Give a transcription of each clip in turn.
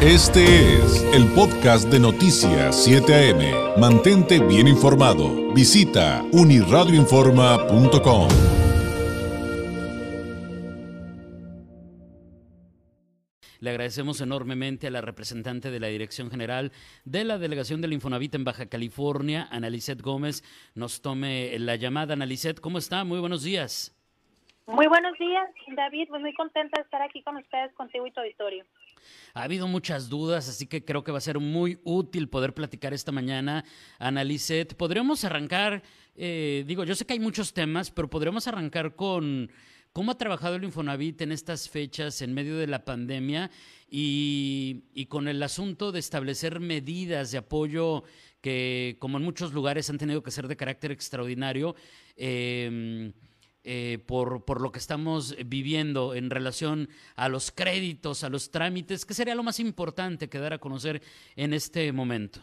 Este es el podcast de Noticias 7 AM. Mantente bien informado. Visita uniradioinforma.com. Le agradecemos enormemente a la representante de la Dirección General de la Delegación del Infonavit en Baja California, Analicet Gómez, nos tome la llamada. Analicet, ¿cómo está? Muy buenos días. Muy buenos días, David. Pues muy contenta de estar aquí con ustedes, contigo y tu auditorio. Ha habido muchas dudas, así que creo que va a ser muy útil poder platicar esta mañana. Analicet, podríamos arrancar, eh, digo, yo sé que hay muchos temas, pero podríamos arrancar con cómo ha trabajado el Infonavit en estas fechas en medio de la pandemia y, con el asunto de establecer medidas de apoyo que, como en muchos lugares, han tenido que ser de carácter extraordinario. Eh, eh, por, por, lo que estamos viviendo en relación a los créditos, a los trámites? ¿Qué sería lo más importante que dar a conocer en este momento?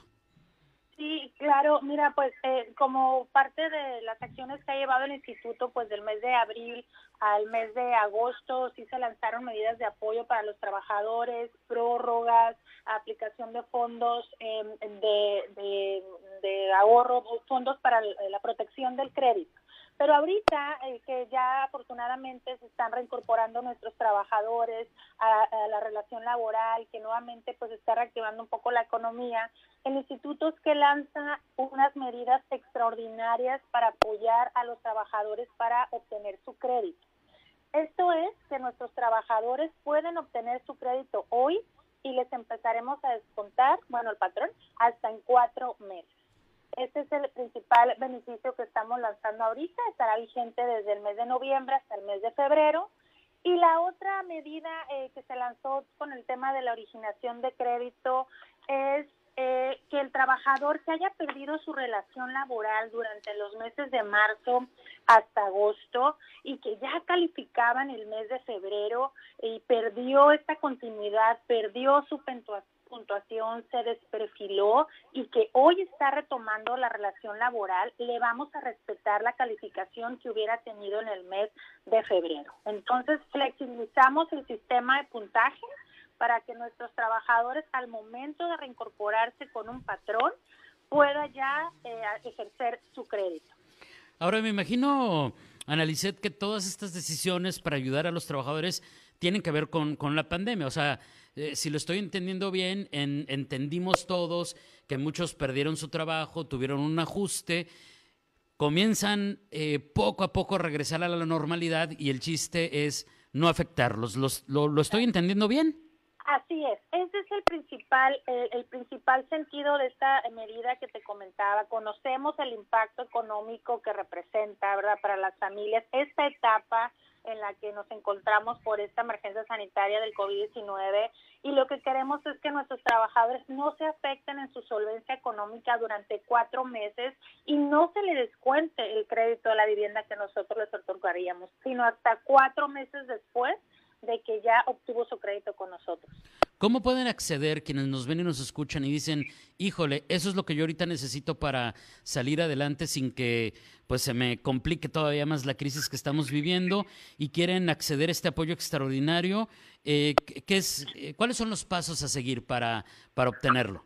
Sí, claro. Mira, pues eh, como parte de las acciones que ha llevado el instituto, pues del mes de abril al mes de agosto sí se lanzaron medidas de apoyo para los trabajadores, prórrogas, aplicación de fondos eh, de, de, de ahorro, fondos para la protección del crédito. Pero ahorita eh, que ya afortunadamente se están reincorporando nuestros trabajadores a, a, la relación laboral, que nuevamente pues está reactivando un poco la economía, el instituto es que lanza unas medidas extraordinarias para apoyar a los trabajadores para obtener su crédito. Esto es que nuestros trabajadores pueden obtener su crédito hoy y les empezaremos a descontar, bueno, el patrón, hasta en cuatro meses. Este es el principal beneficio que estamos lanzando ahorita. Estará vigente desde el mes de noviembre hasta el mes de febrero. Y la otra medida eh, que se lanzó con el tema de la originación de crédito es eh, que el trabajador que haya perdido su relación laboral durante los meses de marzo hasta agosto y que ya calificaba en el mes de febrero y perdió esta continuidad, perdió su puntuación, se desperfiló y que hoy está retomando la relación laboral, le vamos a respetar la calificación que hubiera tenido en el mes de febrero. Entonces, flexibilizamos el sistema de puntaje para que nuestros trabajadores al momento de reincorporarse con un patrón pueda ya eh, ejercer su crédito. Ahora me imagino, Analicet, que todas estas decisiones para ayudar a los trabajadores tienen que ver con, con la pandemia. O sea, eh, si lo estoy entendiendo bien, en, entendimos todos que muchos perdieron su trabajo, tuvieron un ajuste, comienzan eh, poco a poco a regresar a la normalidad y el chiste es no afectarlos. ¿Los, lo, ¿Lo estoy entendiendo bien? Así es, ese es el principal, el, el, principal sentido de esta medida que te comentaba. Conocemos el impacto económico que representa, ¿verdad?, para las familias esta etapa en la que nos encontramos por esta emergencia sanitaria del COVID-19 y lo que queremos es que nuestros trabajadores no se afecten en su solvencia económica durante cuatro meses y no se le descuente el crédito de la vivienda que nosotros les otorgaríamos, sino hasta cuatro meses después de que ya obtuvo su crédito con nosotros. ¿Cómo pueden acceder quienes nos ven y nos escuchan y dicen, híjole, eso es lo que yo ahorita necesito para salir adelante sin que pues se me complique todavía más la crisis que estamos viviendo y quieren acceder a este apoyo extraordinario? Eh, ¿qué es, eh, ¿Cuáles son los pasos a seguir para, para obtenerlo?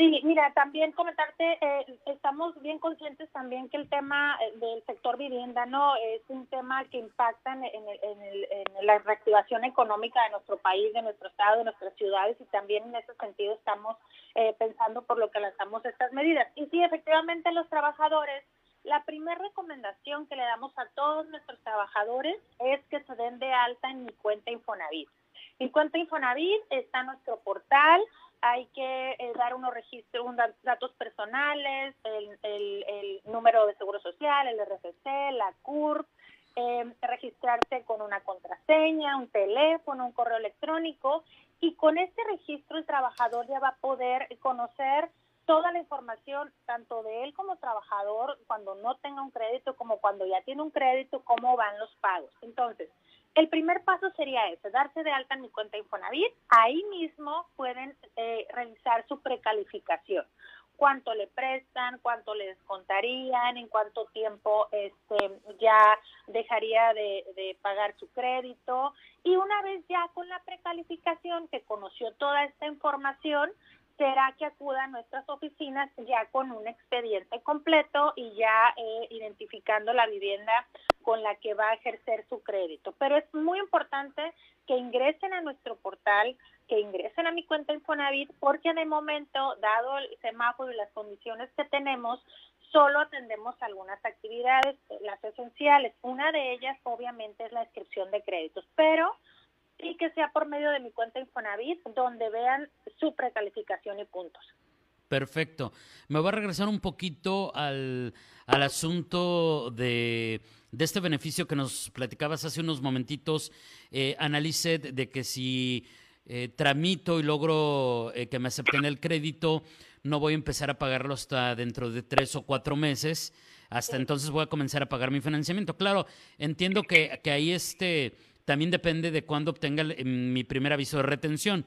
Sí, mira, también comentarte, eh, estamos bien conscientes también que el tema eh, del sector vivienda no es un tema que impacta en, en, el, en, la reactivación económica de nuestro país, de nuestro estado, de nuestras ciudades y también en ese sentido estamos eh, pensando por lo que lanzamos estas medidas. Y sí, efectivamente los trabajadores, la primera recomendación que le damos a todos nuestros trabajadores es que se den de alta en mi cuenta Infonavit. Mi cuenta Infonavit está en nuestro portal, hay que eh, dar unos registros, unos datos personales, el, el, número de seguro social, el RFC, la CURP, eh, registrarse con una contraseña, un teléfono, un correo electrónico y con este registro el trabajador ya va a poder conocer toda la información, tanto de él como trabajador, cuando no tenga un crédito, como cuando ya tiene un crédito, cómo van los pagos. Entonces, el primer paso sería ese, darse de alta en mi cuenta Infonavit. Ahí mismo pueden eh, realizar su precalificación. cuánto le prestan, cuánto le descontarían, en cuánto tiempo este, ya dejaría de, de pagar su crédito. Y una vez ya con la precalificación, que conoció toda esta información, será que acuda a nuestras oficinas ya con un expediente completo y ya eh, identificando la vivienda con la que va a ejercer su crédito. Pero es muy importante que ingresen a nuestro portal, que ingresen a mi cuenta Infonavit, porque de momento, dado el semáforo y las condiciones que tenemos, solo atendemos algunas actividades, las esenciales. Una de ellas, obviamente, es la inscripción de créditos, pero y que sea por medio de mi cuenta Infonavit, donde vean su precalificación y puntos. Perfecto. Me voy a regresar un poquito al, al asunto de, de, este beneficio que nos platicabas hace unos momentitos, eh, de que si eh, tramito y logro eh, que me acepten el crédito, no voy a empezar a pagarlo hasta dentro de tres o cuatro meses. Hasta entonces voy a comenzar a pagar mi financiamiento. Claro, entiendo que, que ahí este también depende de cuándo obtenga mi primer aviso de retención.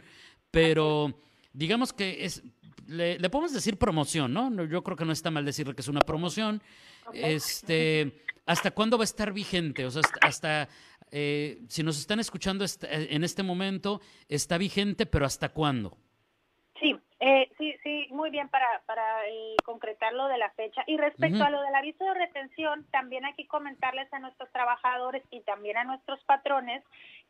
Pero digamos que es, le, podemos decir promoción, ¿no? Yo creo que no está mal decirle que es una promoción. Este, ¿Hasta cuándo va a estar vigente? O sea, hasta, eh, si nos están escuchando en este momento, está vigente, pero ¿hasta cuándo? Sí, eh, muy bien para, para eh, concretar lo de la fecha. Y respecto a lo del aviso de retención, también hay que comentarles a nuestros trabajadores y también a nuestros patrones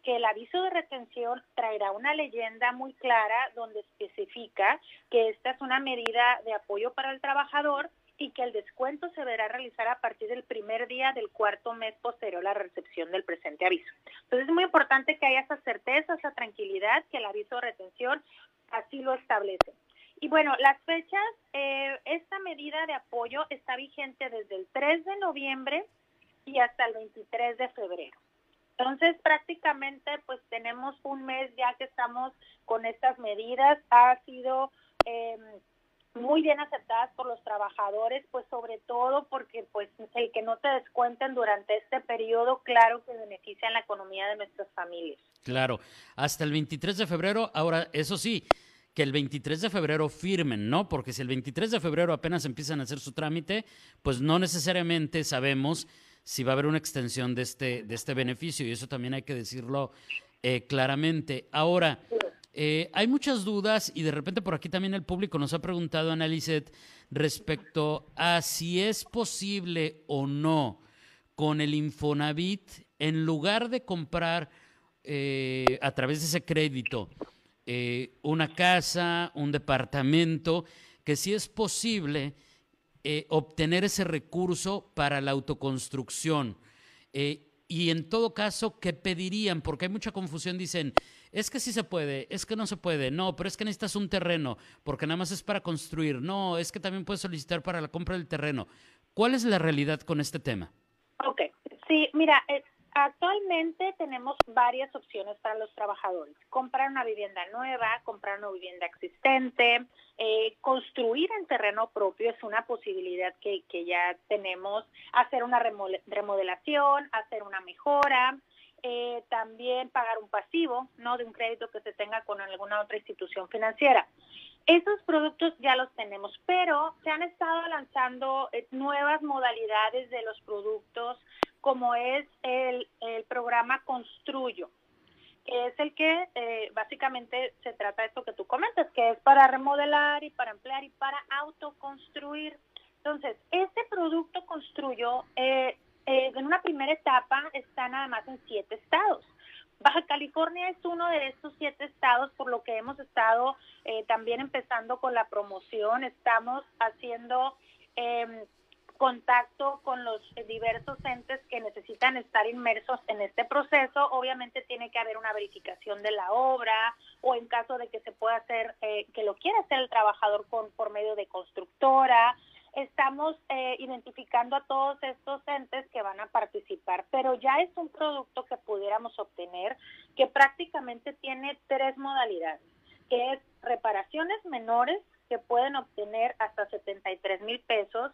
que el aviso de retención traerá una leyenda muy clara donde especifica que esta es una medida de apoyo para el trabajador y que el descuento se deberá realizar a partir del primer día del cuarto mes posterior a la recepción del presente aviso. Entonces es muy importante que haya esa certeza, esa tranquilidad, que el aviso de retención así lo establece. Y bueno, las fechas, eh, esta medida de apoyo está vigente desde el 3 de noviembre y hasta el 23 de febrero. Entonces, prácticamente, pues tenemos un mes ya que estamos con estas medidas. Ha sido eh, muy bien aceptadas por los trabajadores, pues sobre todo porque pues el que no te descuenten durante este periodo, claro que beneficia en la economía de nuestras familias. Claro, hasta el 23 de febrero, ahora eso sí, que el 23 de febrero firmen, ¿no? Porque si el 23 de febrero apenas empiezan a hacer su trámite, pues no necesariamente sabemos si va a haber una extensión de este, de este beneficio y eso también hay que decirlo eh, claramente. Ahora, eh, hay muchas dudas y de repente por aquí también el público nos ha preguntado, Analicet, respecto a si es posible o no con el Infonavit, en lugar de comprar eh, a través de ese crédito eh, una casa, un departamento, que si es posible obtener ese recurso para la autoconstrucción. y en todo caso, ¿qué pedirían? Porque hay mucha confusión, dicen, es que sí se puede, es que no se puede, no, pero es que necesitas un terreno, porque nada más es para construir, no, es que también puedes solicitar para la compra del terreno. ¿Cuál es la realidad con este tema? Ok, sí, mira, eh, actualmente tenemos varias opciones para los trabajadores. Comprar una vivienda nueva, comprar una vivienda existente, eh, construir en terreno propio es una posibilidad que, que ya tenemos, hacer una remodelación, hacer una mejora, eh, también pagar un pasivo, ¿no? De un crédito que se tenga con alguna otra institución financiera. Esos productos ya los tenemos, pero se han estado lanzando eh, nuevas modalidades de los productos, como es el, el programa Construyo, que es el que eh, básicamente se trata de esto que tú comentas, que es para remodelar y para emplear y para autoconstruir. Entonces, este producto Construyo eh, eh, en una primera etapa está nada más en siete estados. Baja California es uno de estos siete estados, por lo que hemos estado eh, también empezando con la promoción. Estamos haciendo eh, contacto con los diversos entes que necesitan estar inmersos en este proceso. Obviamente tiene que haber una verificación de la obra o en caso de que se pueda hacer, eh, que lo quiera hacer el trabajador con, por medio de constructora estamos eh, identificando a todos estos entes que van a participar, pero ya es un producto que pudiéramos obtener que prácticamente tiene tres modalidades, que es reparaciones menores que pueden obtener hasta 73 mil pesos,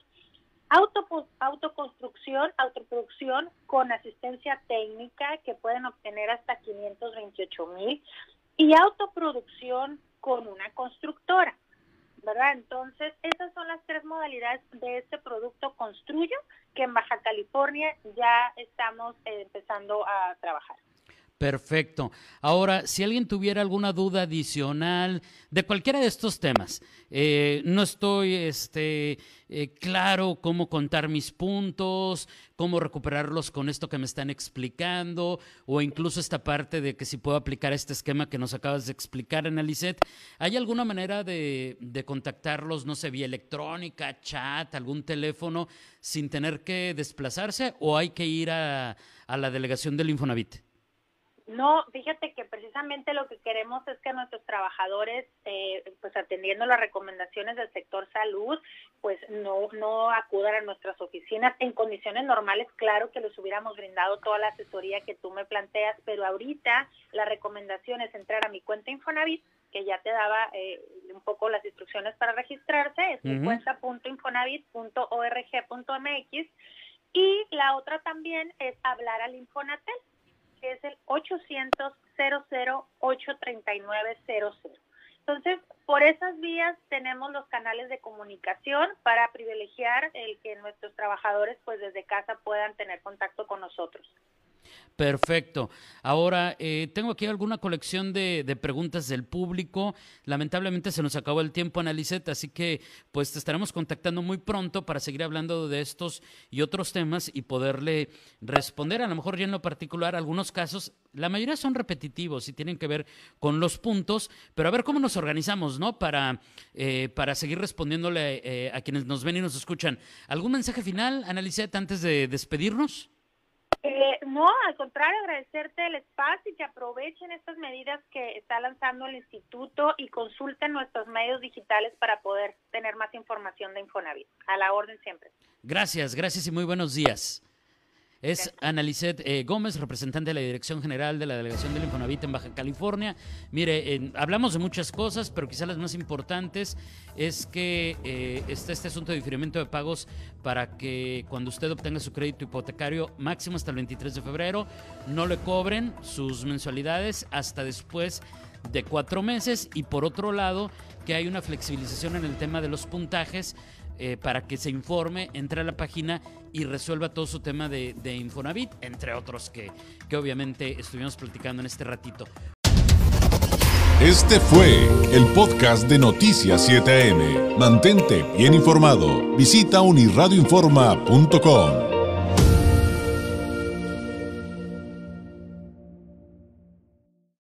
auto, autoconstrucción, autoproducción con asistencia técnica que pueden obtener hasta 528 mil y autoproducción con una constructora. ¿verdad? Entonces, esas son las tres modalidades de este producto Construyo, que en Baja California ya estamos eh, empezando a trabajar. Perfecto. Ahora, si alguien tuviera alguna duda adicional de cualquiera de estos temas, eh, no estoy este, eh, claro cómo contar mis puntos, cómo recuperarlos con esto que me están explicando, o incluso esta parte de que si puedo aplicar este esquema que nos acabas de explicar, Analicet, ¿hay alguna manera de, contactarlos, no sé, vía electrónica, chat, algún teléfono, sin tener que desplazarse, o hay que ir a, a la delegación del Infonavit? No, fíjate que precisamente lo que queremos es que nuestros trabajadores, eh, pues atendiendo las recomendaciones del sector salud, pues no, no acudan a nuestras oficinas. En condiciones normales, claro que les hubiéramos brindado toda la asesoría que tú me planteas, pero ahorita la recomendación es entrar a mi cuenta Infonavit, que ya te daba eh, un poco las instrucciones para registrarse, es mi cuenta.infonavit.org.mx. Y la otra también es hablar al Infonatel que es el 800 00 83900. Entonces, por esas vías tenemos los canales de comunicación para privilegiar el que nuestros trabajadores pues desde casa puedan tener contacto con nosotros. Perfecto. Ahora, eh, tengo aquí alguna colección de, preguntas del público. Lamentablemente se nos acabó el tiempo, Analicet, así que pues te estaremos contactando muy pronto para seguir hablando de estos y otros temas y poderle responder. A lo mejor ya en lo particular, algunos casos, la mayoría son repetitivos y tienen que ver con los puntos, pero a ver cómo nos organizamos, ¿no? Para, eh, para seguir respondiéndole eh, a quienes nos ven y nos escuchan. ¿Algún mensaje final, Analicet, antes de despedirnos? Eh, no, al contrario, agradecerte el espacio y que aprovechen estas medidas que está lanzando el instituto y consulten nuestros medios digitales para poder tener más información de Infonavit. A la orden siempre. Gracias, gracias y muy buenos días. Es Analicet eh, Gómez, representante de la Dirección General de la Delegación del Infonavit en Baja California. Mire, hablamos de muchas cosas, pero quizás las más importantes es que eh, está este asunto de diferimiento de pagos para que cuando usted obtenga su crédito hipotecario máximo hasta el 23 de febrero, no le cobren sus mensualidades hasta después de cuatro meses y por otro lado que hay una flexibilización en el tema de los puntajes eh, para que se informe, entre a la página y resuelva todo su tema de, Infonavit, entre otros que, que obviamente estuvimos platicando en este ratito. Este fue el podcast de Noticias 7am. Mantente bien informado. Visita unirradioinforma.com.